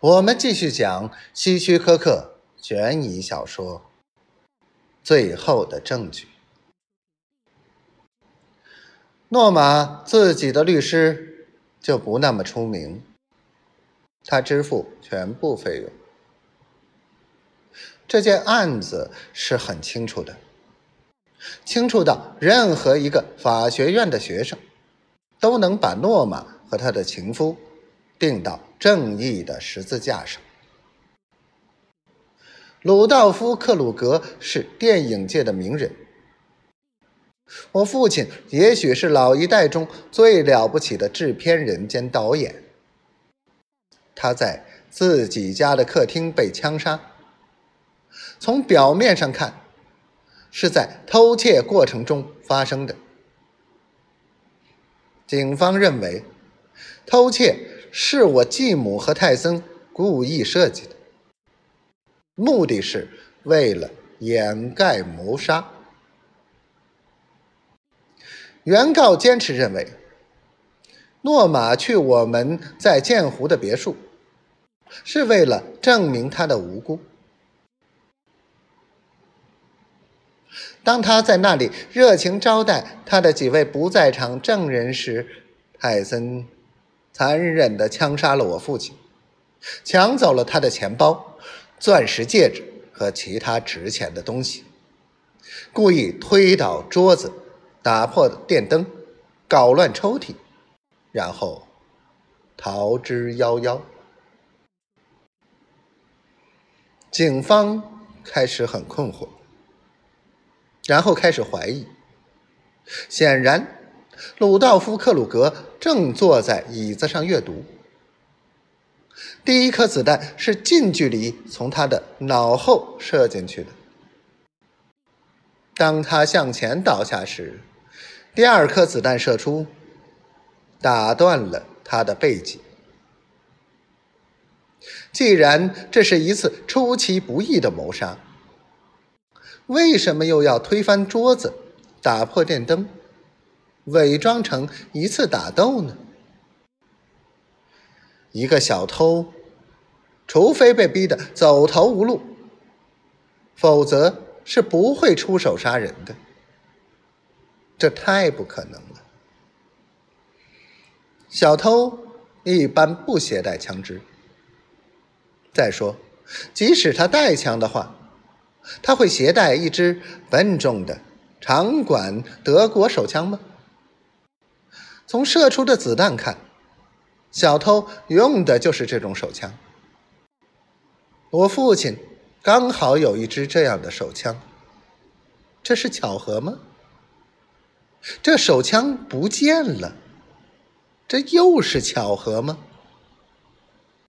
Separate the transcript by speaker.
Speaker 1: 我们继续讲希区柯克悬疑小说《最后的证据》。诺玛自己的律师就不那么出名，他支付全部费用。这件案子是很清楚的，清楚到任何一个法学院的学生都能把诺玛和他的情夫钉到。正义的十字架上，鲁道夫·克鲁格是电影界的名人。我父亲也许是老一代中最了不起的制片人兼导演。他在自己家的客厅被枪杀，从表面上看，是在偷窃过程中发生的。警方认为，偷窃。是我继母和泰森故意设计的，目的是为了掩盖谋杀。原告坚持认为，诺玛去我们在建湖的别墅，是为了证明他的无辜。当他在那里热情招待他的几位不在场证人时，泰森。残忍地枪杀了我父亲，抢走了他的钱包、钻石戒指和其他值钱的东西，故意推倒桌子、打破电灯、搞乱抽屉，然后逃之夭夭。警方开始很困惑，然后开始怀疑，显然。鲁道夫·克鲁格正坐在椅子上阅读。第一颗子弹是近距离从他的脑后射进去的。当他向前倒下时，第二颗子弹射出，打断了他的背脊。既然这是一次出其不意的谋杀，为什么又要推翻桌子、打破电灯？伪装成一次打斗呢？一个小偷，除非被逼得走投无路，否则是不会出手杀人的。这太不可能了。小偷一般不携带枪支。再说，即使他带枪的话，他会携带一支笨重的长管德国手枪吗？从射出的子弹看，小偷用的就是这种手枪。我父亲刚好有一支这样的手枪，这是巧合吗？这手枪不见了，这又是巧合吗？